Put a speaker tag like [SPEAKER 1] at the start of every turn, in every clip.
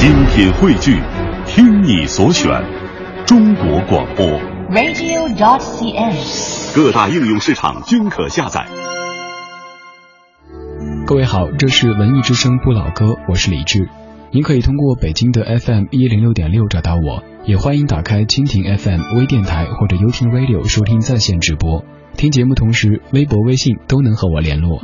[SPEAKER 1] 精品汇聚，听你所选，中国广播。
[SPEAKER 2] radio.dot.cn，。
[SPEAKER 1] 各大应用市场均可下载。
[SPEAKER 3] 各位好，这是文艺之声不老歌，我是李志。您可以通过北京的 FM 一零六点六找到我，也欢迎打开蜻蜓 FM 微电台或者优听 Radio 收听在线直播。听节目同时，微博、微信都能和我联络。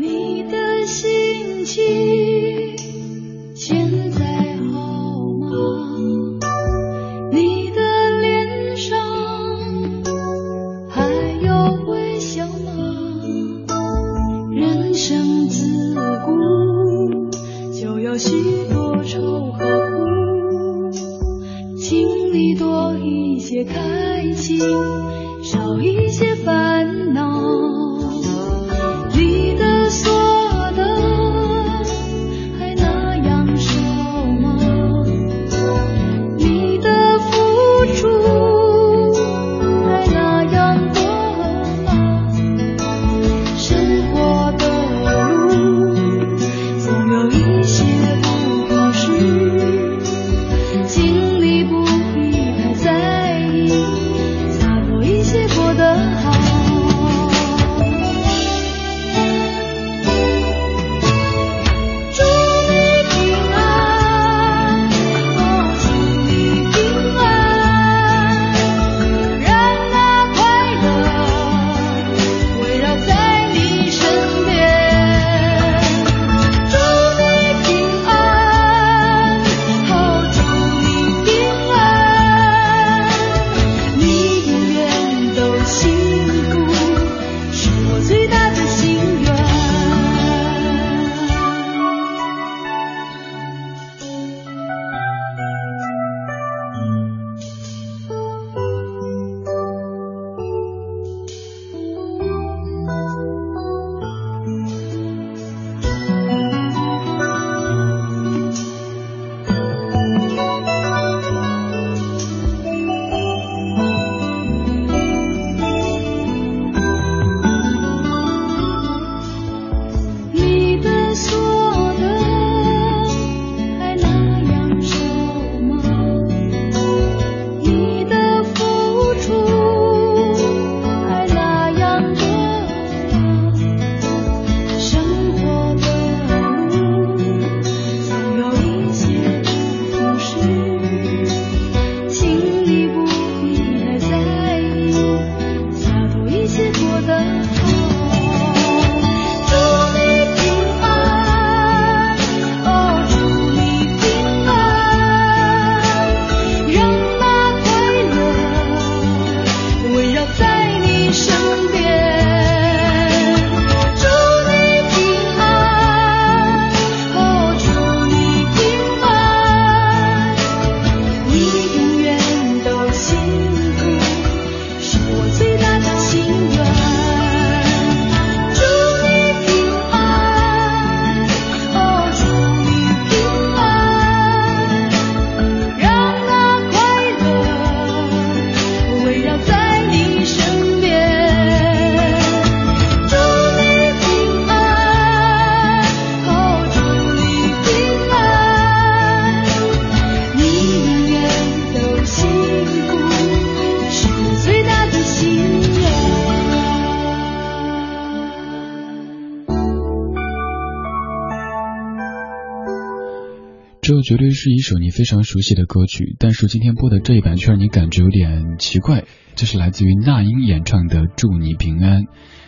[SPEAKER 3] 绝对是一首你非常熟悉的歌曲，但是今天播的这一版却让你感觉有点奇怪。这是来自于那英演唱的《祝你平安》。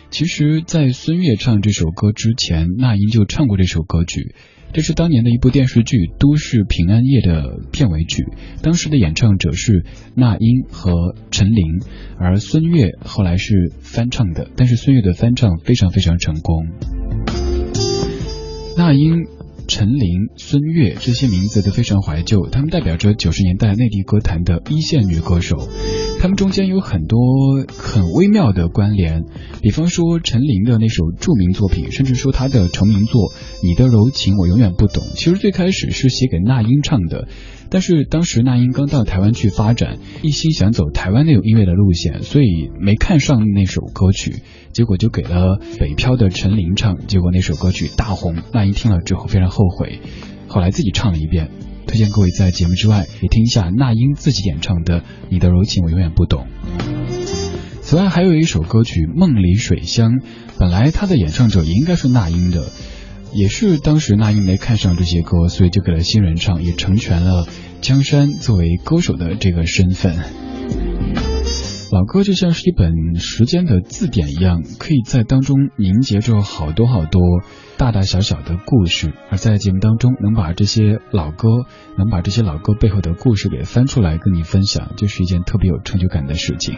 [SPEAKER 3] 其实，在孙悦唱这首歌之前，那英就唱过这首歌曲。这是当年的一部电视剧《都市平安夜》的片尾曲，当时的演唱者是那英和陈琳，而孙悦后来是翻唱的，但是孙悦的翻唱非常非常成功。那英、陈琳、孙悦这些名字都非常怀旧，他们代表着九十年代内地歌坛的一线女歌手。他们中间有很多很微妙的关联，比方说陈琳的那首著名作品，甚至说她的成名作《你的柔情我永远不懂》，其实最开始是写给那英唱的。但是当时那英刚到台湾去发展，一心想走台湾那种音乐的路线，所以没看上那首歌曲，结果就给了北漂的陈琳唱，结果那首歌曲大红，那英听了之后非常后悔，后来自己唱了一遍。
[SPEAKER 4] 推荐各位在节目之外也听一下那英自己演唱的《你的柔情我永远不懂》。此外，还有一首歌曲《梦里水乡》，本来它的演唱者也应该是那英的，也是当时那英没看上这些歌，所以就给了新人唱，也成全了江山作为歌手的这个身份。老歌就像是一本时间的字典一样，可以在当中凝结着好多好多大大小小的故事，而在节目当中能把这些老歌，能把这些老歌背后的故事给翻出来跟你分享，就是一件特别有成就感的事情。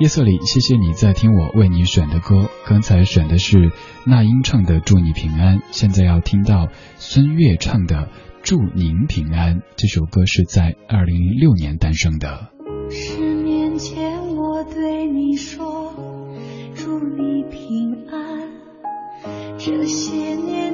[SPEAKER 4] 夜色里，谢谢你在听我为你选的歌。刚才选的是那英唱的《祝你平安》，现在要听到孙悦唱的《祝您平安》。这首歌是在二零零六年诞生的。
[SPEAKER 3] 十年前这些年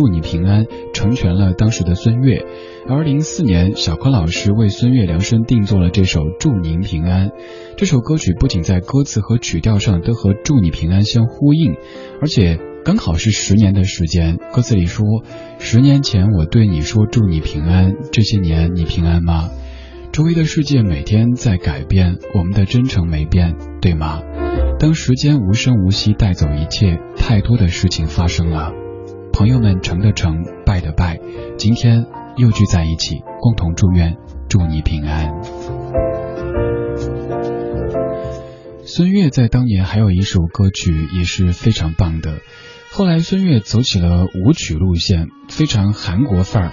[SPEAKER 3] 祝你平安》，
[SPEAKER 4] 成全了当时的孙悦。而零四年，小柯老师为孙悦量身定做了这首《祝您平安》。这首歌曲不仅在歌词和曲调上都和“祝你平安”相呼应，而且刚好是十年的时间。歌词里说：“十年前我对你说祝你平安，这些年你平安吗？”周围的世界每天在改变，我们的真诚没变，对吗？当时间无声无息带走一切，太多的事情发生了。朋友们成的成，败的败，今天又聚在一起，共同祝愿，祝你平安。孙悦在当年还有一首歌曲也是非常棒的。后来孙悦走起了舞曲路线，非常韩国范儿。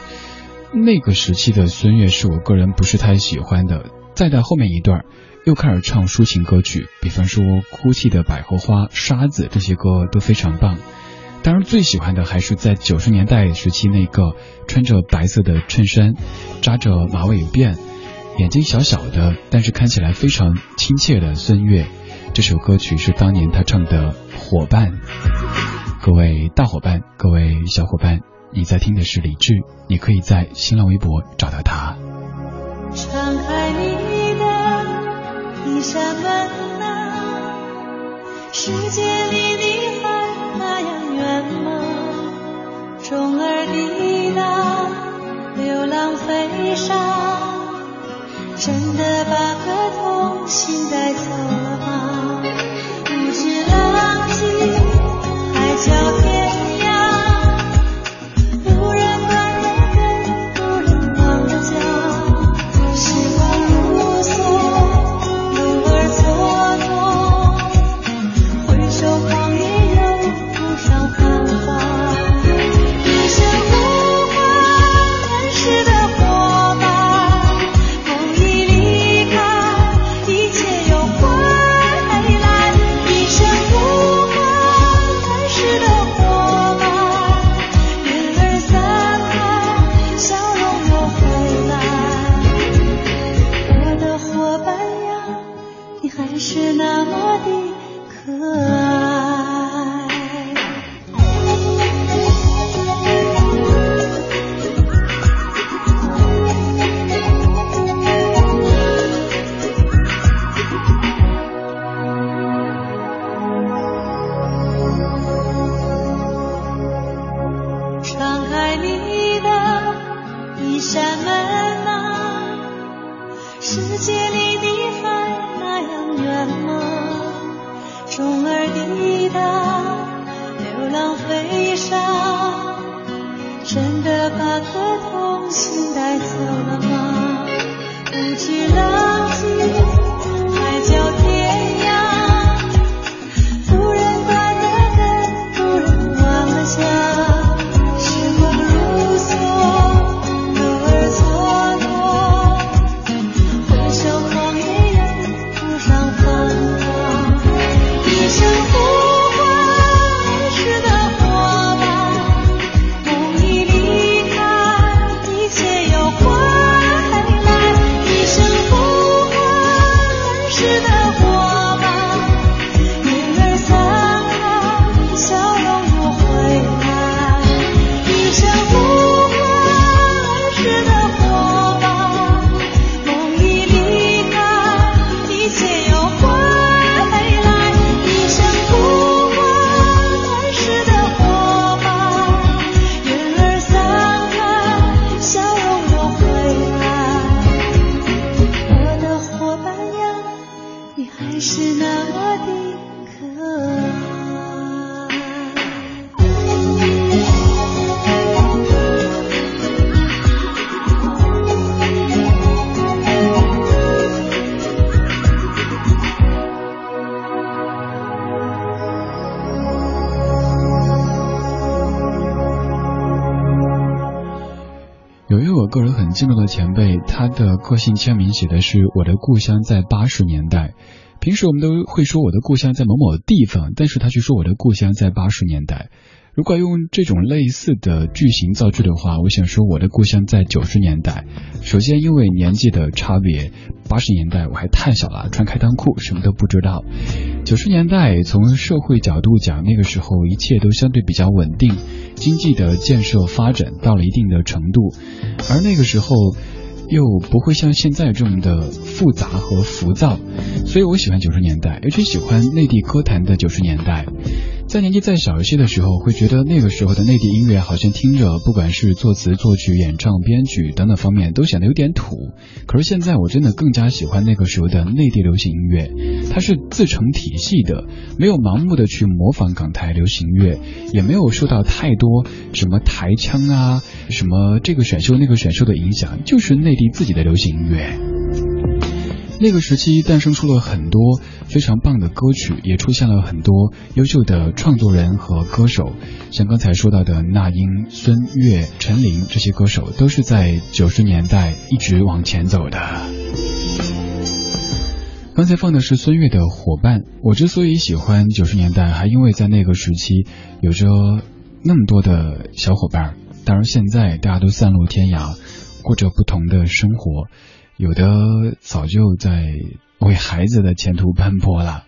[SPEAKER 4] 那个时期的孙悦是我个人不是太喜欢的。再到后面一段，又开始唱抒情歌曲，比方说《哭泣的百合花》《沙子》这些歌都非常棒。当然最喜欢的还是在九十年代时期那个穿着白色的衬衫、扎着马尾辫、眼睛小小的，但是看起来非常亲切的孙悦。这首歌曲是当年他唱的《伙伴》。各位大伙伴，各位小伙伴，你在听的是李志，你可以在新浪微博找到他。
[SPEAKER 3] 敞开你的一扇门啊，世界离你虫儿滴答，流浪飞沙，真的把颗童心带走了吗？不知浪迹。海角天
[SPEAKER 4] 敬重的前辈，他的个性签名写的是“我的故乡在八十年代”。平时我们都会说我的故乡在某某地方，但是他却说我的故乡在八十年代。如果用这种类似的句型造句的话，我想说我的故乡在九十年代。首先因为年纪的差别，八十年代我还太小了，穿开裆裤，什么都不知道。九十年代从社会角度讲，那个时候一切都相对比较稳定，经济的建设发展到了一定的程度，而那个时候。又不会像现在这么的复杂和浮躁，所以我喜欢九十年代，尤其喜欢内地歌坛的九十年代。在年纪再小一些的时候，会觉得那个时候的内地音乐好像听着，不管是作词、作曲、演唱、编曲等等方面，都显得有点土。可是现在，我真的更加喜欢那个时候的内地流行音乐，它是自成体系的，没有盲目的去模仿港台流行乐，也没有受到太多什么台腔啊、什么这个选秀那个选秀的影响，就是内地自己的流行音乐。那个时期诞生出了很多非常棒的歌曲，也出现了很多优秀的创作人和歌手，像刚才说到的那英、孙悦、陈琳这些歌手，都是在九十年代一直往前走的。刚才放的是孙悦的《伙伴》，我之所以喜欢九十年代，还因为在那个时期有着那么多的小伙伴。当然，现在大家都散落天涯，过着不同的生活。有的早就在为孩子的前途奔波了，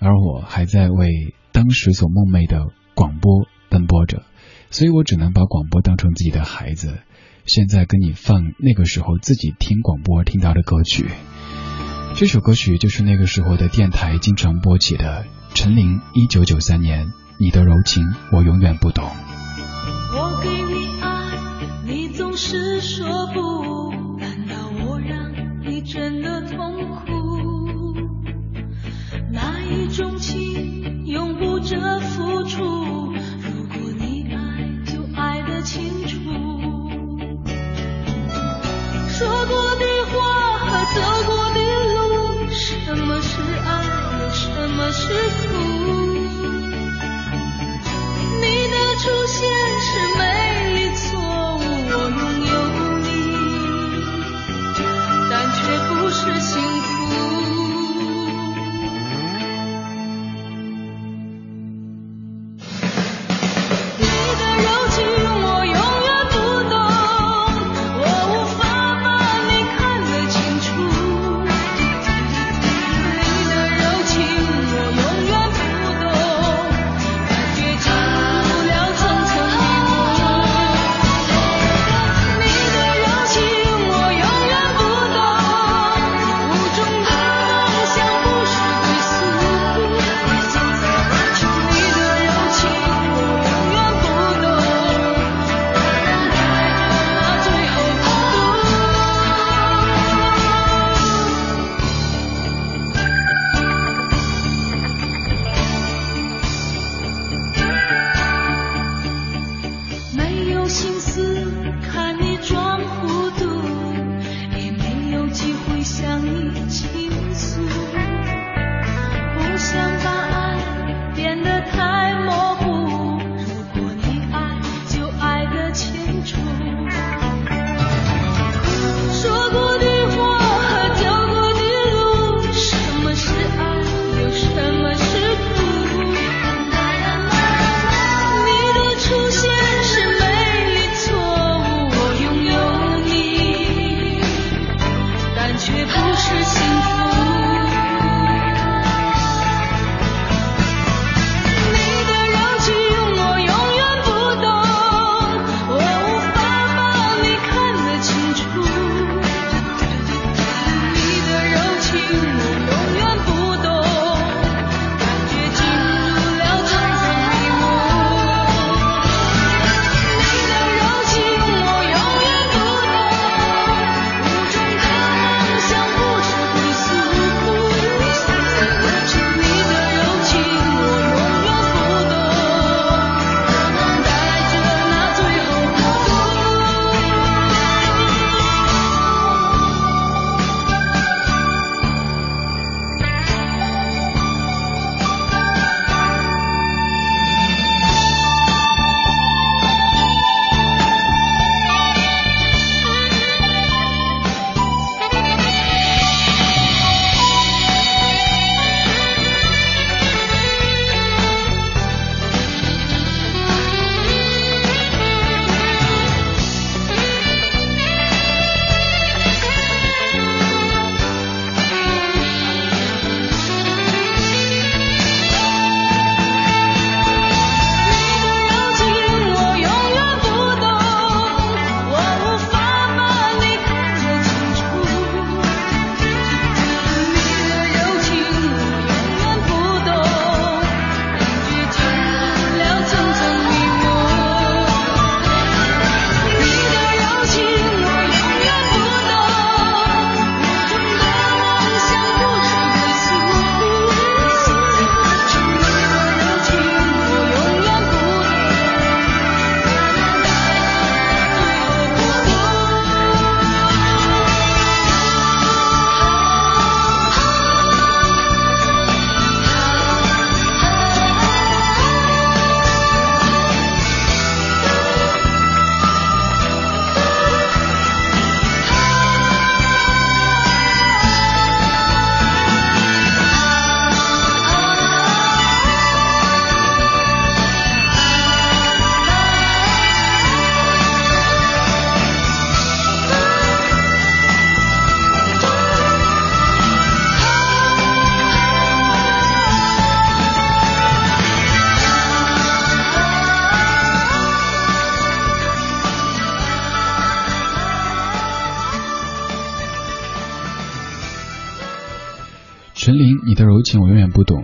[SPEAKER 4] 而我还在为当时所梦寐的广播奔波着，所以我只能把广播当成自己的孩子。现在跟你放那个时候自己听广播听到的歌曲，这首歌曲就是那个时候的电台经常播起的陈琳一九九三年《你的柔情我永远不懂》。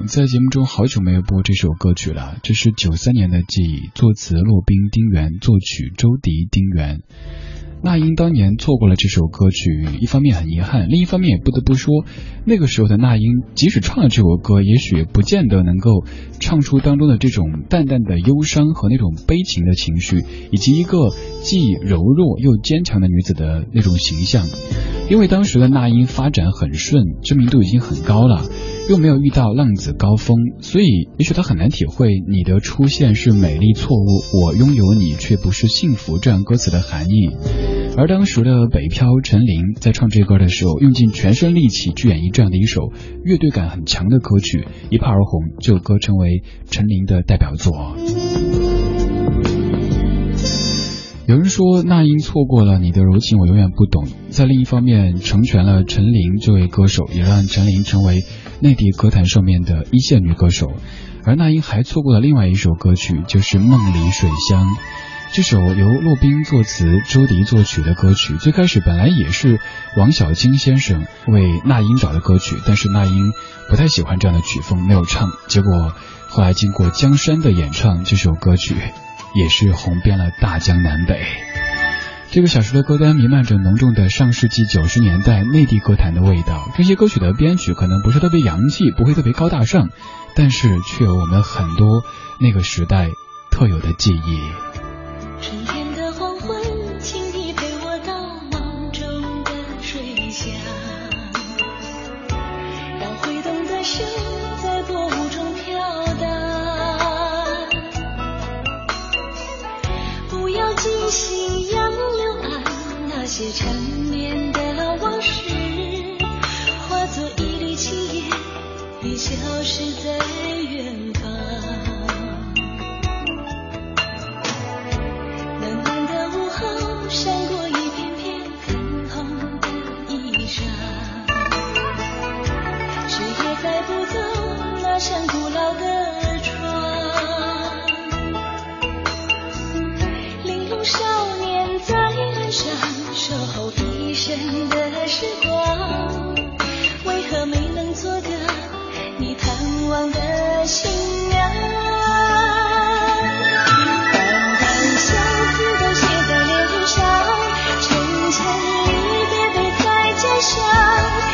[SPEAKER 4] 在节目中好久没有播这首歌曲了，这是九三年的记忆，作词骆宾、丁原，作曲周迪、丁原。那英当年错过了这首歌曲，一方面很遗憾，另一方面也不得不说，那个时候的那英即使唱了这首歌，也许不见得能够唱出当中的这种淡淡的忧伤和那种悲情的情绪，以及一个既柔弱又坚强的女子的那种形象。因为当时的那英发展很顺，知名度已经很高了，又没有遇到浪子高峰，所以也许他很难体会“你的出现是美丽错误，我拥有你却不是幸福”这样歌词的含义。而当时的北漂陈琳在唱这歌的时候，用尽全身力气去演绎这样的一首乐队感很强的歌曲，一炮而红，这首歌成为陈琳的代表作。有人说那英错过了你的柔情，我永远不懂。在另一方面，成全了陈琳这位歌手，也让陈琳成为内地歌坛上面的一线女歌手。而那英还错过了另外一首歌曲，就是《梦里水乡》。这首由骆宾作词、周迪作曲的歌曲，最开始本来也是王小金先生为那英找的歌曲，但是那英不太喜欢这样的曲风，没有唱。结果后来经过江山的演唱，这首歌曲。也是红遍了大江南北。这个小时的歌单弥漫着浓重的上世纪九十年代内地歌坛的味道。这些歌曲的编曲可能不是特别洋气，不会特别高大上，但是却有我们很多那个时代特有的记忆。
[SPEAKER 3] 陈年的往事，化作一缕青烟，已消失在远方。暖暖的午后，闪过一片片粉红的衣裳，谁也带不走那扇古老的窗。玲珑少年在岸上。守候一生的时光为何没能做个你盼望的新娘淡淡相思都写在脸上沉沉离别背在肩上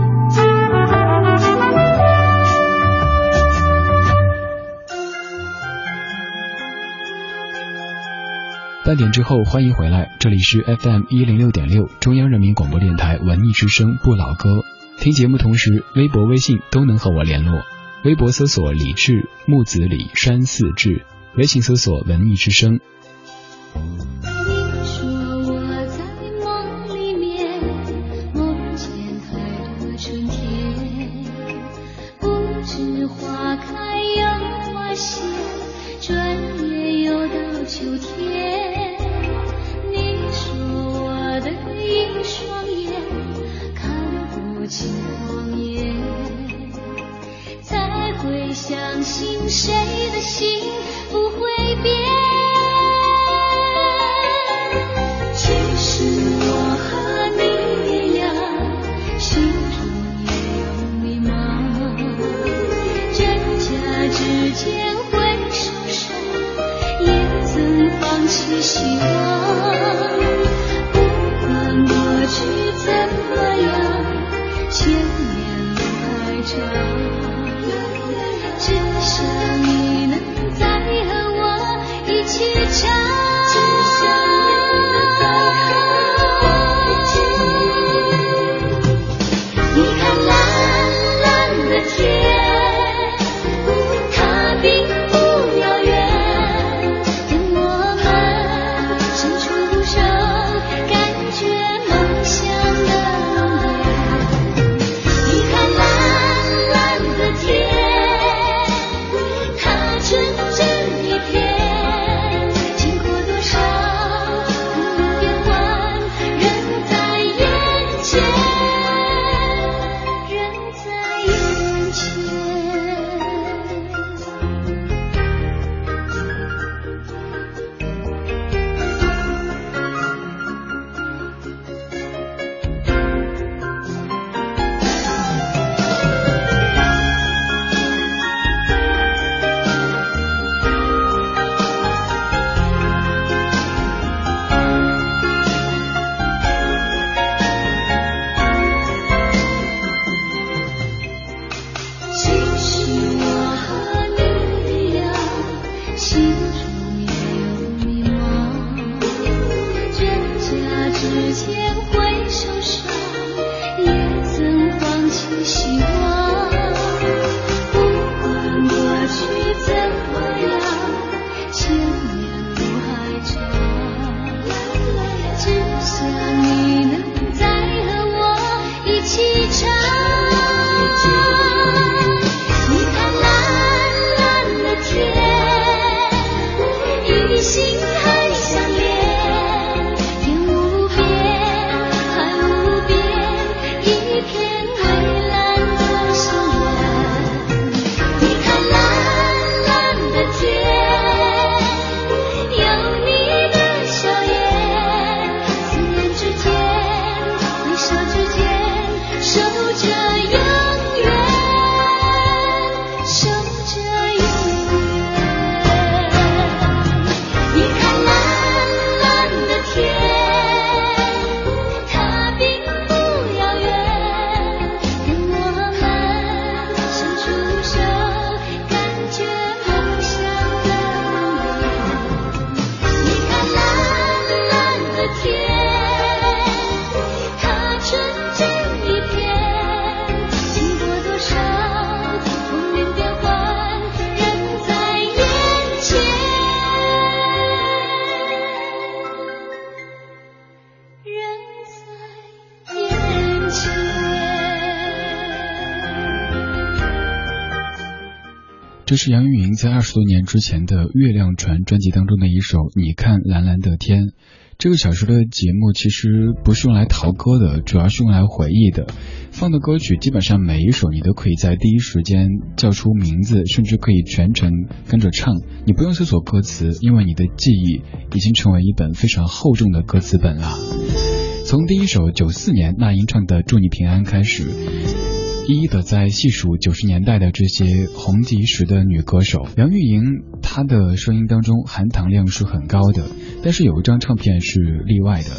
[SPEAKER 4] 半点之后，欢迎回来，这里是 FM 一零六点六，中央人民广播电台文艺之声不老歌。听节目同时，微博、微信都能和我联络。微博搜索李志木子李山四志，微信搜索文艺之声。
[SPEAKER 3] 间会受伤，也曾放弃希望。
[SPEAKER 4] 这是杨钰莹在二十多年之前的《月亮船》专辑当中的一首《你看蓝蓝的天》。这个小时的节目其实不是用来淘歌的，主要是用来回忆的。放的歌曲基本上每一首你都可以在第一时间叫出名字，甚至可以全程跟着唱。你不用搜索歌词，因为你的记忆已经成为一本非常厚重的歌词本了。从第一首九四年那英唱的《祝你平安》开始。一一的在细数九十年代的这些红极时的女歌手，杨钰莹她的声音当中含糖量是很高的，但是有一张唱片是例外的，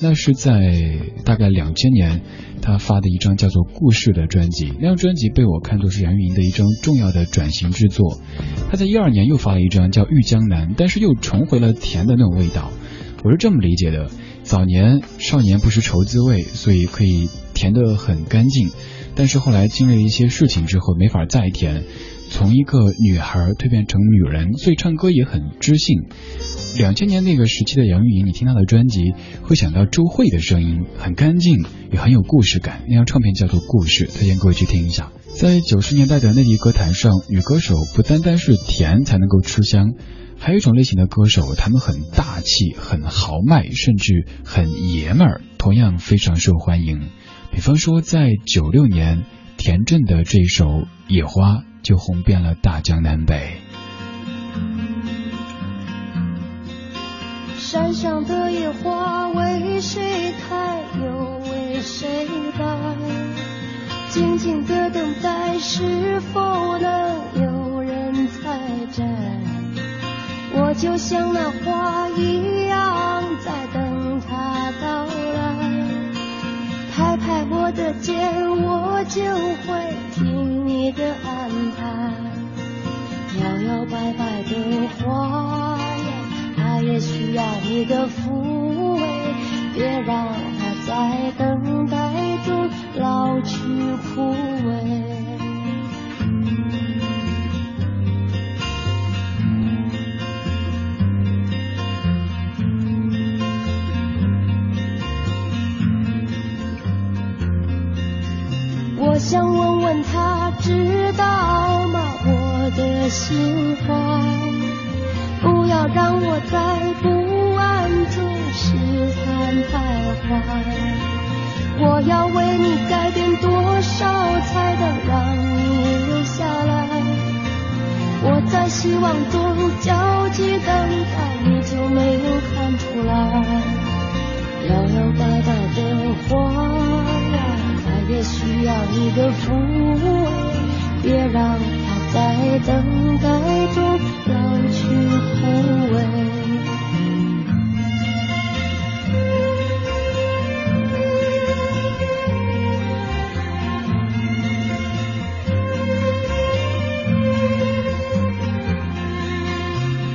[SPEAKER 4] 那是在大概两千年她发的一张叫做《故事》的专辑，那张专辑被我看作是杨钰莹的一张重要的转型之作。她在一二年又发了一张叫《玉江南》，但是又重回了甜的那种味道，我是这么理解的：早年少年不识愁滋味，所以可以甜得很干净。但是后来经历了一些事情之后，没法再甜，从一个女孩蜕变成女人，所以唱歌也很知性。两千年那个时期的杨钰莹，你听她的专辑会想到周蕙的声音，很干净，也很有故事感。那张唱片叫做《故事》，推荐各位去听一下。在九十年代的内地歌坛上，女歌手不单单是甜才能够吃香，还有一种类型的歌手，他们很大气、很豪迈，甚至很爷们儿，同样非常受欢迎。比方说，在九六年，田震的这一首《野花》就红遍了大江南北。
[SPEAKER 5] 山上的野花为谁开，又为谁败？静静的等待，是否能有人采摘？我就像那花一样，在等它到来。拍我的肩，我就会听你的安排。摇摇摆摆的花呀，它也需要你的抚慰，别让它在等待中老去枯萎。想问问他，知道吗？我的心怀，不要让我在不安中试探徘徊。我要为你改变多少，才能让你留下来？我在希望中焦急等待，你就没有看出来？摇摇摆摆的花，也需要你的抚慰，别让他在等待中老去枯萎。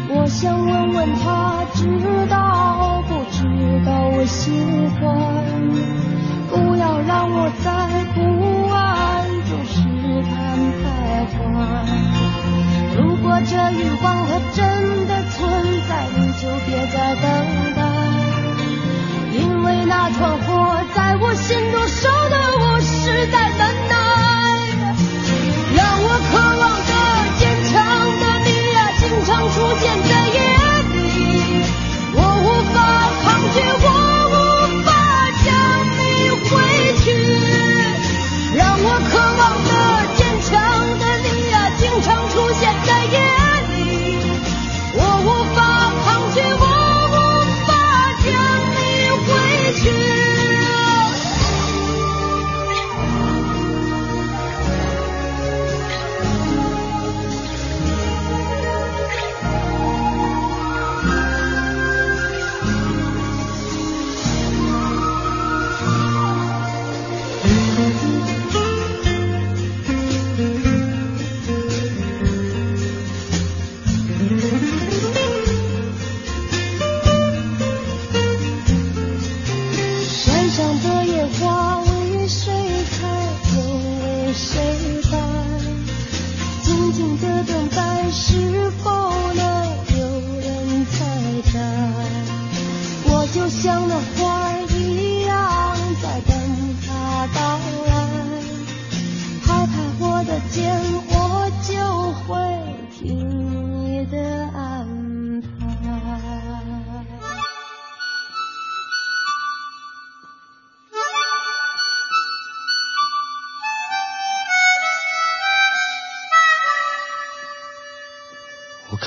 [SPEAKER 5] 我想问问他，知道不知道我喜欢？不要让我在不安中试探徘徊。如果这欲望它真的存在，你就别再等待，因为那团火在我心中烧得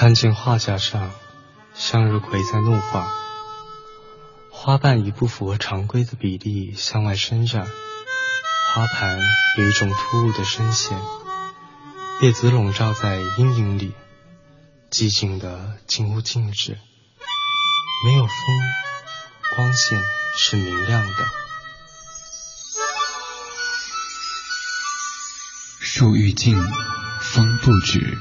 [SPEAKER 6] 看见画架上向日葵在怒放，花瓣以不符合常规的比例向外伸展，花盘有一种突兀的深陷，叶子笼罩在阴影里，寂静的近乎静止，没有风，光线是明亮的。
[SPEAKER 4] 树欲静，风不止，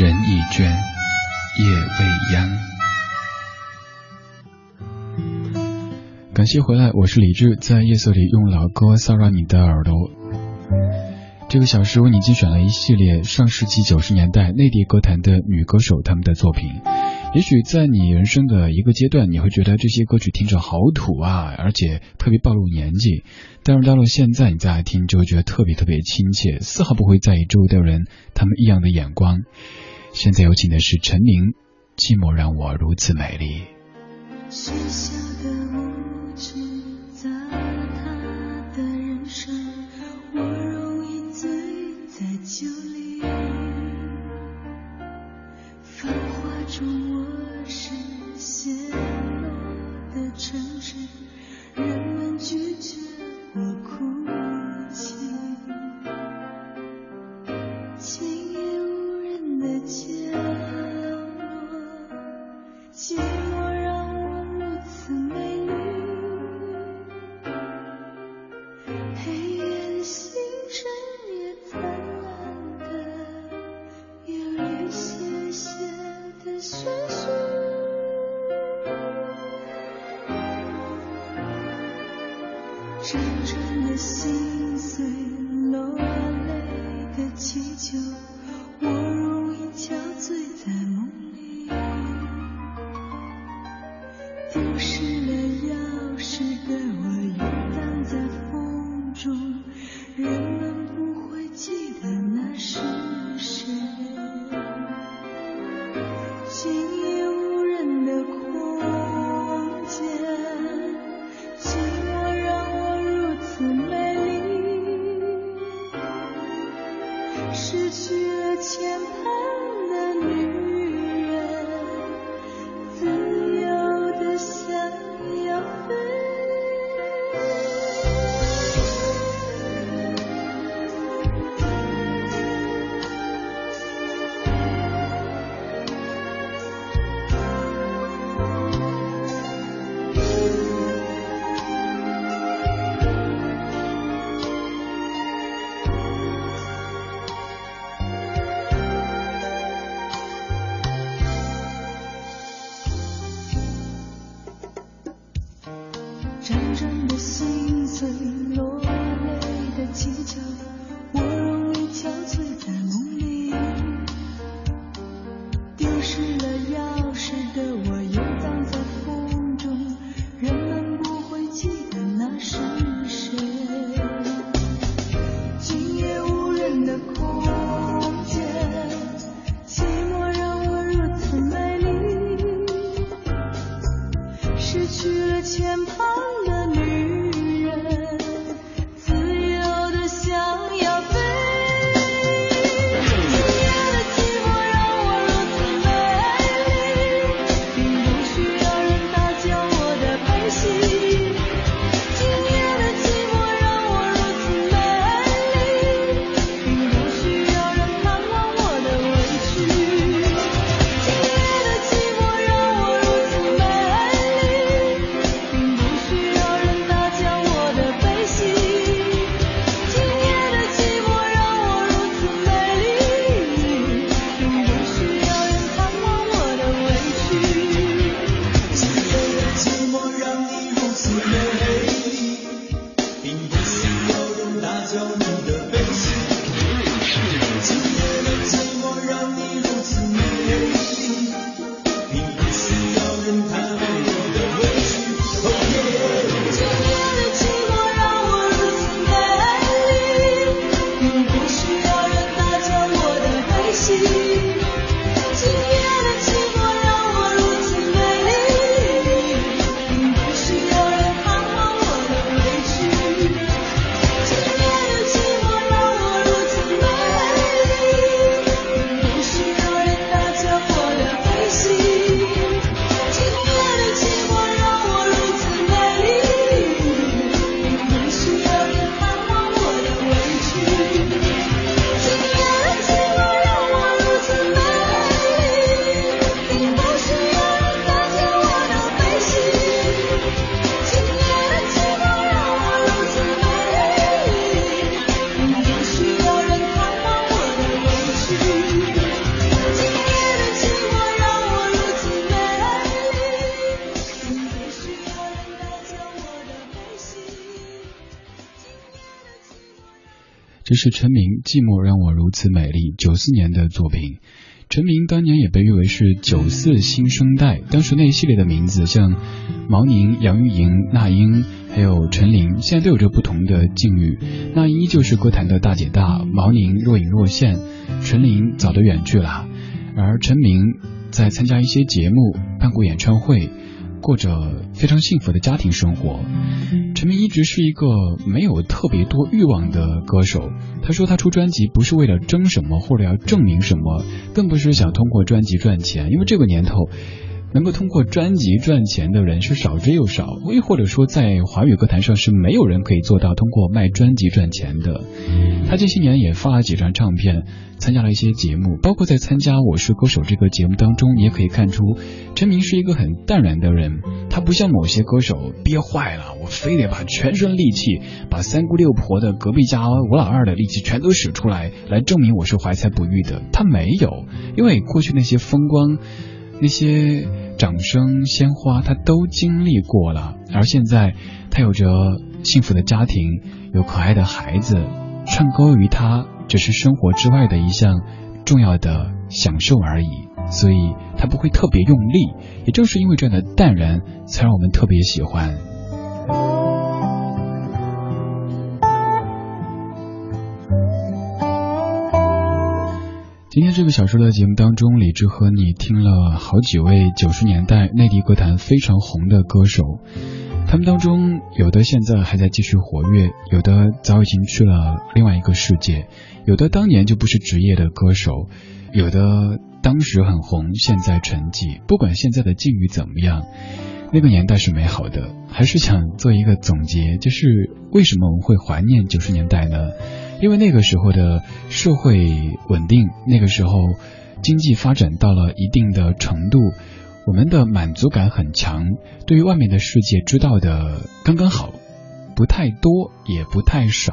[SPEAKER 4] 人已倦，夜未央。感谢回来，我是李志，在夜色里用老歌骚扰你的耳朵。这个小时为你精选了一系列上世纪九十年代内地歌坛的女歌手她们的作品。也许在你人生的一个阶段，你会觉得这些歌曲听着好土啊，而且特别暴露年纪。但是到了现在，你再来听，就会觉得特别特别亲切，丝毫不会在意周围的人他们异样的眼光。现在有请的是陈明寂寞让我如此美丽。
[SPEAKER 5] 喧嚣的无知在他的人生我容易醉在酒里
[SPEAKER 3] 繁华中我是陷落的城市人们拒绝七 wonder. 是
[SPEAKER 4] 陈明寂寞让我如此美丽。九四年的作品。陈明当年也被誉为是九四新生代。当时那一系列的名字像毛宁杨钰莹那英还有陈琳现在都有着不同的境遇。那英依旧是歌坛的大姐大毛宁若隐若现。陈琳早都远去了。而陈明在参加一些节目办过演唱会过着非常幸福的家庭生活。陈明一直是一个没有特别多欲望的歌手。他说他出专辑不是为了争什么或者要证明什么，更不是想通过专辑赚钱，因为这个年头。能够通过专辑赚钱的人是少之又少，又或者说在华语歌坛上是没有人可以做到通过卖专辑赚钱的。他这些年也发了几张唱片，参加了一些节目，包括在参加《我是歌手》这个节目当中，你也可以看出陈明是一个很淡然的人。他不像某些歌手憋坏了，我非得把全身力气，把三姑六婆的隔壁家吴老二的力气全都使出来，来证明我是怀才不遇的。他没有，因为过去那些风光。那些掌声、鲜花，他都经历过了，而现在他有着幸福的家庭，有可爱的孩子，唱歌于他只是生活之外的一项重要的享受而已，所以他不会特别用力。也正是因为这样的淡然，才让我们特别喜欢。今天这个小说的节目当中，李志和你听了好几位九十年代内地歌坛非常红的歌手，他们当中有的现在还在继续活跃，有的早已经去了另外一个世界，有的当年就不是职业的歌手，有的当时很红，现在沉寂。不管现在的境遇怎么样，那个年代是美好的。还是想做一个总结，就是为什么我们会怀念九十年代呢？因为那个时候的社会稳定，那个时候经济发展到了一定的程度，我们的满足感很强，对于外面的世界知道的刚刚好，不太多也不太少。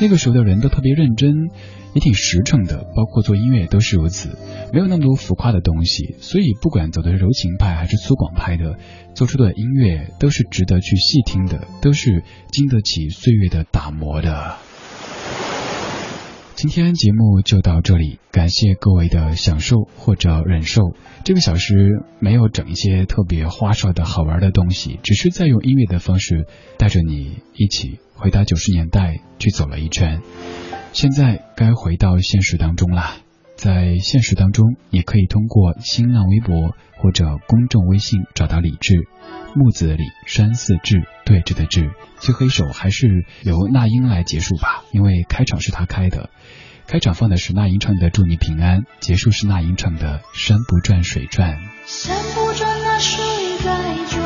[SPEAKER 4] 那个时候的人都特别认真，也挺实诚的，包括做音乐都是如此，没有那么多浮夸的东西。所以不管走的是柔情派还是粗犷派的，做出的音乐都是值得去细听的，都是经得起岁月的打磨的。今天节目就到这里，感谢各位的享受或者忍受。这个小时没有整一些特别花哨的好玩的东西，只是在用音乐的方式带着你一起回到九十年代去走了一圈。现在该回到现实当中了，在现实当中，你可以通过新浪微博或者公众微信找到李志，木子李山寺志对峙的志。最后一首还是由那英来结束吧，因为开场是他开的。开场放的是那英唱的《祝你平安》，结束是那英唱的《山不转水转》。
[SPEAKER 3] 山不转那水在转，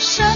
[SPEAKER 3] 山